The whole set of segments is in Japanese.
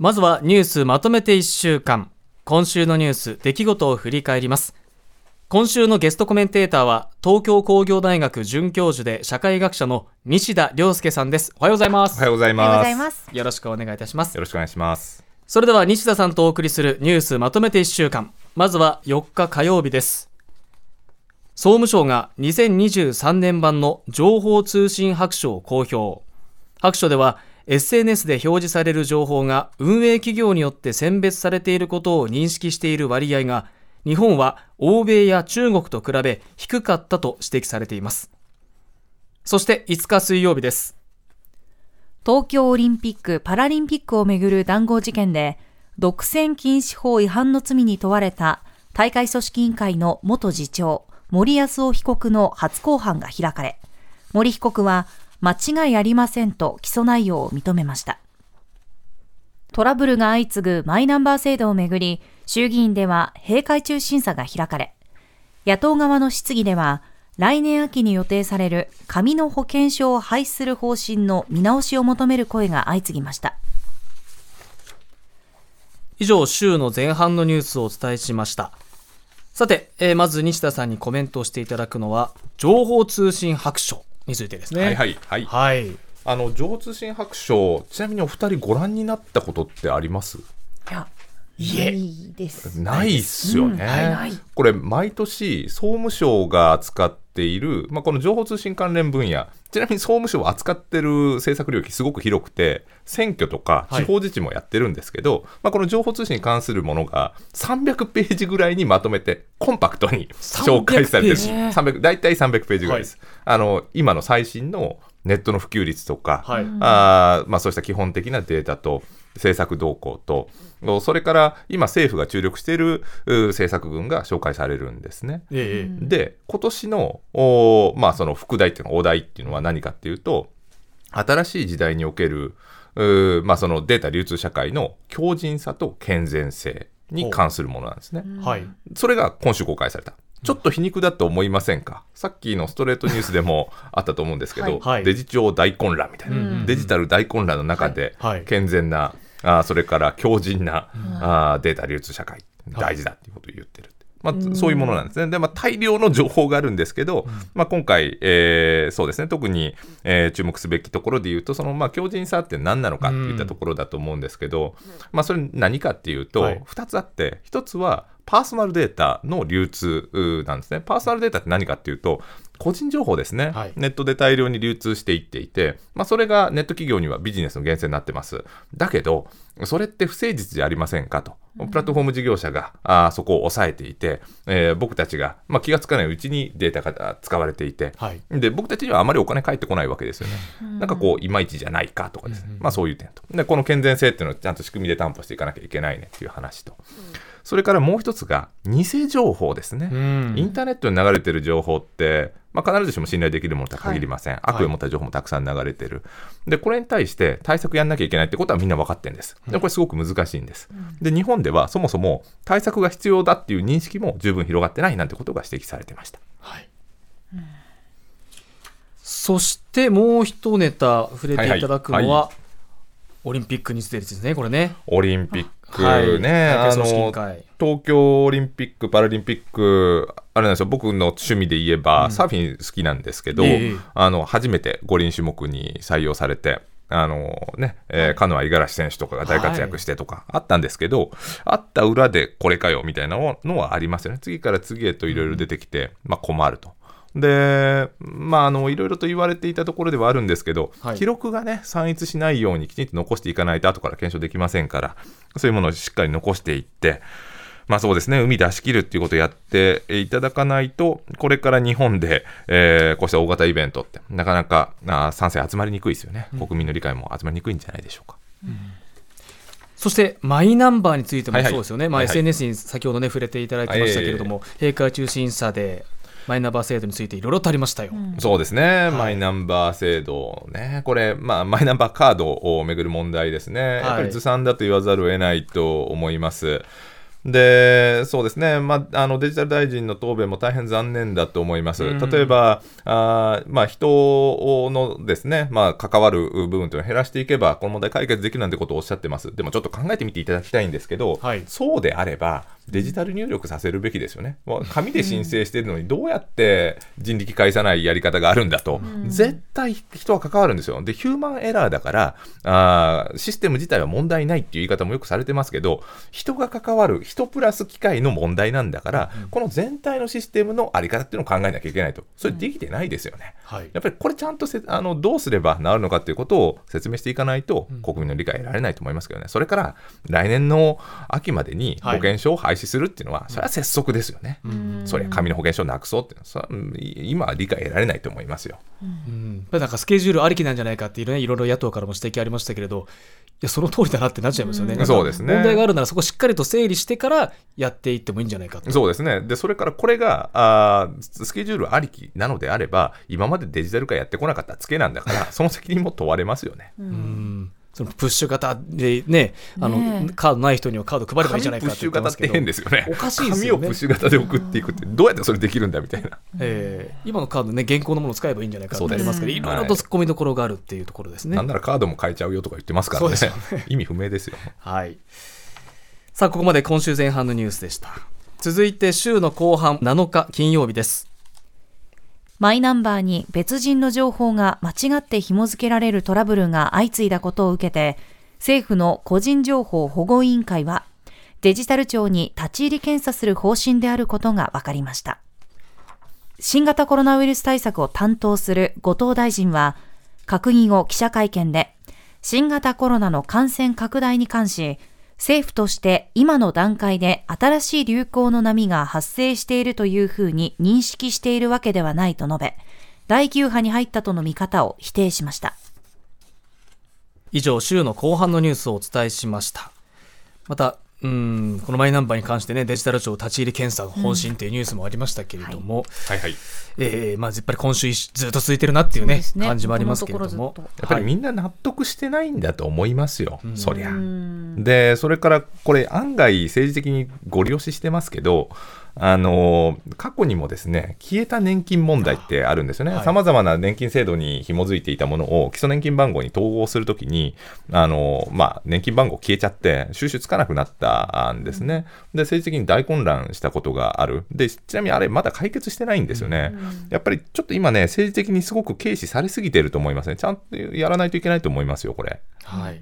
まずはニュースまとめて1週間。今週のニュース出来事を振り返ります。今週のゲストコメンテーターは東京工業大学准教授で社会学者の西田亮介さんです。おはようございます。おはようございます。よろしくお願いいたします。よろしくお願いします。それでは西田さんとお送りするニュースまとめて1週間。まずは4日火曜日です。総務省が2023年版の情報通信白書を公表。白書では SNS で表示される情報が運営企業によって選別されていることを認識している割合が日本は欧米や中国と比べ低かったと指摘されています。そして5日水曜日です。東京オリンピック・パラリンピックをめぐる談合事件で、独占禁止法違反の罪に問われた大会組織委員会の元次長、森康夫被告の初公判が開かれ、森被告は間違いありませんと起訴内容を認めました。トラブルが相次ぐマイナンバー制度をめぐり、衆議院では閉会中審査が開かれ、野党側の質疑では、来年秋に予定される紙の保険証を廃止する方針の見直しを求める声が相次ぎました。以上週の前半のニュースをお伝えしましたさて、えーまず西田さんにコメントをしていただくのは情報通信白書についてですね。はいはいはい。はい。あの情報通信白書ちなみにお二人ご覧になったことってあります？いや、いえ。いです。ないっすよね、うん。ない。これ毎年総務省が扱っている、まあ、この情報通信関連分野。ちなみに総務省は扱ってる政策領域すごく広くて選挙とかはい。地方自治もやってるんですけど、まあ、この情報通信に関するものが300ページぐらいにまとめてコンパクトに紹介されてる。300ページ300大体300ページぐらいです、あの今の最新のネットの普及率とか、はい。あーまあ、そうした基本的なデータと政策動向とそれから今政府が注力しているう政策群が紹介されるんですね。ええで今年のお、まあ、その副題っていうのお題っていうのは何かっていうと新しい時代におけるうまあ、そのデータ流通社会の強靭さと健全性に関するものなんですね。はい。それが今週公開された。ちょっと皮肉だと思いませんか？さっきのストレートニュースでも あったと思うんですけど、はい。デジ庁大混乱みたいな、うん。デジタル大混乱の中ではい。健全な、あーそれから強靭な、あーデータ流通社会。大事だっていうことを言ってる。まあ、そういうものなんですね。で、まあ、大量の情報があるんですけど、まあ、今回、えーそうですね、特に、えー注目すべきところで言うと、その、まあ、強靭さって何なのかっていったところだと思うんですけど、まあ、それ何かっていうと、はい。2つあって、1つは、パーソナルデータの流通なんですね。パーソナルデータって何かっていうと、個人情報ですね、はいネットで大量に流通していっていて、まあ、それがネット企業にはビジネスの源泉になってます。だけど、それって不誠実じゃありませんかと。プラットフォーム事業者があーそこを抑えていて、えー僕たちが、まあ、気がつかないうちにデータが使われていて、はいで僕たちにはあまりお金返ってこないわけですよね。なんかこう、いまいちじゃないかとかですね、まあそういう点と。で、この健全性っていうのをちゃんと仕組みで担保していかなきゃいけないねっていう話と。それからもう一つが、偽情報ですね。うんインターネットに流れてる情報って、まあ、必ずしも信頼できるものとは限りません。悪意を持った情報もたくさん流れてる。で、これに対して対策やんなきゃいけないってことはみんな分かってるんです。で、これすごく難しいんです。で、日本ではそもそも対策が必要だっていう認識も十分広がってないなんてことが指摘されてました。はいそしてもう一ネタ触れていただくのは、はいはオリンピックについてですねこれねオリンピックはい。ね、あの会東京オリンピック・パラリンピック、あれなんですよ、僕の趣味で言えば、サーフィン好きなんですけど、ええ。あの初めて五輪種目に採用されて、あのね、えーカノア・五十嵐選手とかが大活躍してとかあったんですけど、あった裏でこれかよみたいなのはありますよね。次から次へといろいろ出てきて、まあ困ると。で、まあ、あの、いろいろと言われていたところではあるんですけど、はい。記録がね、散逸しないようにきちんと残していかないと後から検証できませんから、そういうものをしっかり残していって、まあそうですね、海出し切るっていうことをやっていただかないと、これから日本で、えーこうした大型イベントって、なかなかあー賛成集まりにくいですよね。国民の理解も集まりにくいんじゃないでしょうか。そしてマイナンバーについてもはいはい。そうですよね、まあ、はいはい。SNS に先ほどね触れていただいてましたけれども、閉会中審査でマイナンバー制度についていろいろとありましたよ。そうですね、マイナンバー制度ね、これ、まあ、マイナンバーカードをめぐる問題ですね、やっぱりずさんだと言わざるを得ないと思います。でそうですね、まあ、あのデジタル大臣の答弁も大変残念だと思います。例えば、あまあ、人のですね、まあ、関わる部分というのを減らしていけば、この問題解決できるなんてことをおっしゃってます。でもちょっと考えてみていただきたいんですけど、はいそうであれば、デジタル入力させるべきですよね。もう紙で申請しているのに、どうやって人力返さないやり方があるんだと、絶対人は関わるんですよ。で、ヒューマンエラーだから、あーシステム自体は問題ないっていう言い方もよくされてますけど、人が関わる、人プラス機械の問題なんだから、この全体のシステムのあり方っていうのを考えなきゃいけないと。それできてないですよね。はい。やっぱりこれちゃんとせあのどうすれば治るのかっていうことを説明していかないと国民の理解得られないと思いますけどね、それから来年の秋までに保険証を廃止するっていうのは、それは拙速ですよね、それ紙の保険証をなくそうっていうのはそれはうん今は理解得られないと思いますよ。うん、なんかスケジュールありきなんじゃないかっていうね、いろいろ野党からも指摘ありましたけれど、いや、その通りだなってなっちゃいますよね。ん。そうですね。問題があるなら、そこしっかりと整理してからやっていってもいいんじゃないかと。そうですねでそれからこれがあースケジュールありきなのであれば今までデジタル化やってこなかったツケなんだから その責任も問われますよね。うんそのプッシュ型でね、あのねえカードない人にはカード配ればいいんじゃないか紙プッシュ型ってって言ってますけど変ですよね。おかしいです紙よねをプッシュ型で送っていくってどうやってそれできるんだみたいな。えー今のカードね、現行のものを使えばいいんじゃないかってありますけど、いろいろと突っ込みどころがあるっていうところですね。なんならカードも変えちゃうよとか言ってますからねそうですよね 意味不明ですよ。はい。さあ、ここまで今週前半のニュースでした。続いて週の後半7日金曜日です。マイナンバーに別人の情報が間違って紐付けられるトラブルが相次いだことを受けて、政府の個人情報保護委員会は、デジタル庁に立ち入り検査する方針であることが分かりました。新型コロナウイルス対策を担当する後藤大臣は、閣議後記者会見で、新型コロナの感染拡大に関し、政府として今の段階で新しい流行の波が発生しているというふうに認識しているわけではないと述べ、第9波に入ったとの見方を否定しました。以上、週の後半のニュースをお伝えしました。また、うんこのマイナンバーに関してね、デジタル庁立ち入り検査の方針というニュースもありましたけれども、はいはい。えーまあ、やっぱり今週ずっと続いてるなっていうね、ね感じもありますけれども。やっぱりはいみんな納得してないんだと思いますよ、んそりゃう。んで、それからこれ、案外政治的にご利用ししてますけど、あの過去にもですね消えた年金問題ってあるんですよね、はい。さまざまな年金制度に紐づいていたものを基礎年金番号に統合するときに、あのまあ、年金番号消えちゃって、収集つかなくなったんですね、で政治的に大混乱したことがある、でちなみにあれ、まだ解決してないんですよね、やっぱりちょっと今ね、政治的にすごく軽視されすぎてると思いますね、ちゃんとやらないといけないと思いますよ、これ。はい。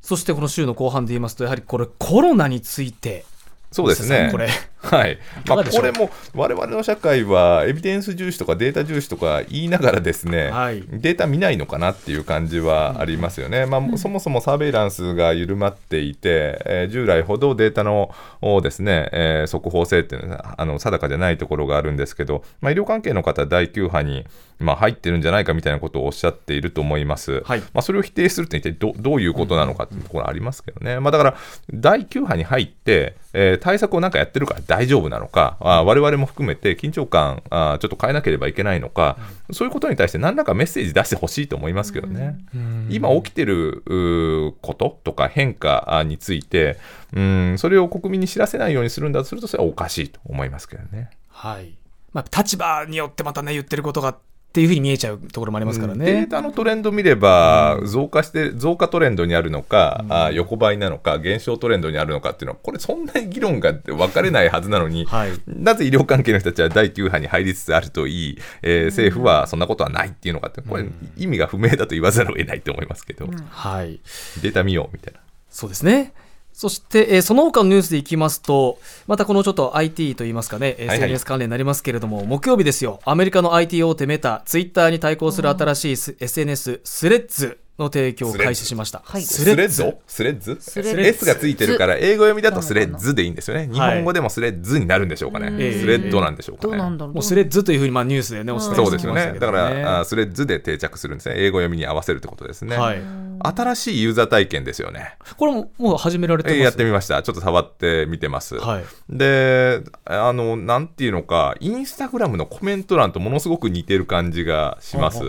そしてこの週の後半で言いますと、やはりこれコロナについて、そうですね。これ、はい。まあ、これも我々の社会はエビデンス重視とかデータ重視とか言いながらですね、はいデータ見ないのかなっていう感じはありますよね。まあ、そもそもサーベイランスが緩まっていて、えー従来ほどデータのおですね、えー速報性っていうのはあの定かじゃないところがあるんですけど、まあ、医療関係の方は第9波に、まあ、入ってるんじゃないかみたいなことをおっしゃっていると思います。はいまあ、それを否定するって一体どどういうことなのかっていうところありますけどね、まあ、だから第9波に入って、えー対策をなんかやってるから大丈夫なのか、あ我々も含めて緊張感あちょっと変えなければいけないのか、そういうことに対して何らかメッセージ出してほしいと思いますけどね。今起きてることとか変化あについて、うん、それを国民に知らせないようにするんだとすると、それはおかしいと思いますけどね。はい。まあ、立場によってまたね、言ってることがっていうふうに見えちゃうところもありますからね。データのトレンド見れば、増加して、増加トレンドにあるのか、あ横ばいなのか、減少トレンドにあるのかっていうのは、これ、そんなに議論が分かれないはずなのに、はいなぜ医療関係の人たちは第9波に入りつつあるといい、えー政府はそんなことはないっていうのかって、これ、意味が不明だと言わざるを得ないと思いますけど、はい。データ見ようみたいな。そうですね。そして、えーその他のニュースでいきますと、またこのちょっと IT といいますかね、はい SNS 関連になりますけれども、木曜日ですよ、アメリカの IT 大手メタ、ツイッターに対抗する新しいス SNS、スレッズの提供を開始しました。はいスレッズスレッズスレッズ ?S がついてるから、英語読みだとスレッズでいいんですよね。日はい本語でもスレッズになるんでしょうかね。ええスレッドなんでしょうかね。どうなんだろう。もうスレッズというふうにまあニュースでね、お伝えそうですよね。してきましたけだかどね。ら、あスレッズで定着するんですね。英語読みに合わせるってことですね。はい。新しいユーザー体験ですよね。これももう始められてます？えーやってみました。ちょっと触ってみてます。はい。で、あの、なんていうのか、インスタグラムのコメント欄とものすごく似てる感じがします。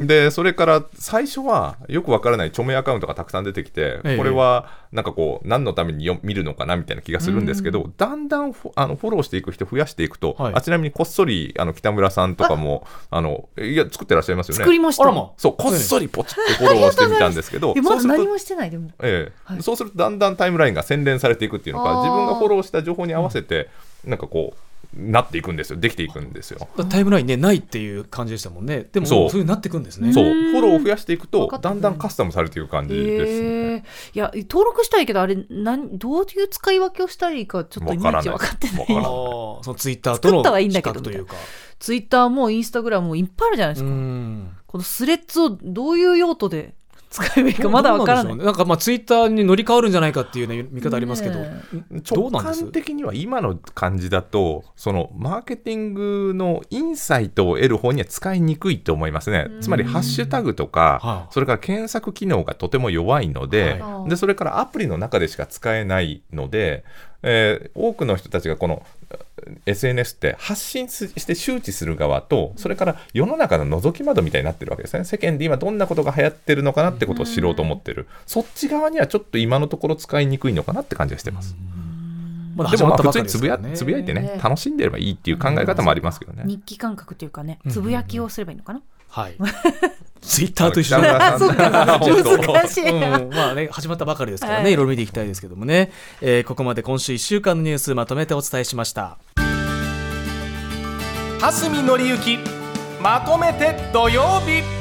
でそれから最初はよくわからない著名アカウントがたくさん出てきて、ええ。これはなんかこう何のためによ見るのかなみたいな気がするんですけど、だんだんフォあのフォローしていく人増やしていくと、はい。あちなみにこっそりあの北村さんとかもあのいや作ってらっしゃいますよね。作りました。そうこっそりポチってフォローしてみたんですけどえまだ何もしてないでも。そうするとだんだんタイムラインが洗練されていくっていうのか自分がフォローした情報に合わせて、なんかこうなっていくんですよ。できていくんですよ。タイムラインねないっていう感じでしたもんね。でもそう。そういうふうになっていくんですね。そう。うん。フォローを増やしていく分とだんだんカスタムされていく感じですね。ええいや登録したいけどあれなんどういう使い分けをしたらいいかちょっといまいち分かってない。わからなそのツイッターとの作ったはいいんだけど比較というか。ツイッターもインスタグラムもいっぱいあるじゃないですうか、ん。このスレッズをどういう用途で使えばいいかまだ分からない。ねなんかまあツイッターに乗り換わるんじゃないかっていうね見方ありますけど、ね直感的には今の感じだとそのマーケティングのインサイトを得る方には使いにくいと思いますね。つまりハッシュタグとかはいそれから検索機能がとても弱いので,、はい。でそれからアプリの中でしか使えないので、えー多くの人たちがこのえー SNS って発信すして周知する側とそれから世の中の覗き窓みたいになってるわけですね。世間で今どんなことが流行ってるのかなってことを知ろうと思ってる、そっち側にはちょっと今のところ使いにくいのかなって感じがしてます。まだでもまあ始まったばかり普通につぶやですからね。つぶやいてねね楽しんでればいいっていう考え方もありますけどね。日記感覚というかねうん。つぶやきをすればいいのかな、はい。ツイッターと一緒。北で村さん本当 難しい、うん、まあね始まったばかりですからね、はい。い、ろいろ見ていきたいですけどもね、えーここまで今週1週間のニュースまとめてお伝えしました蓮見紀之。まとめて土曜日。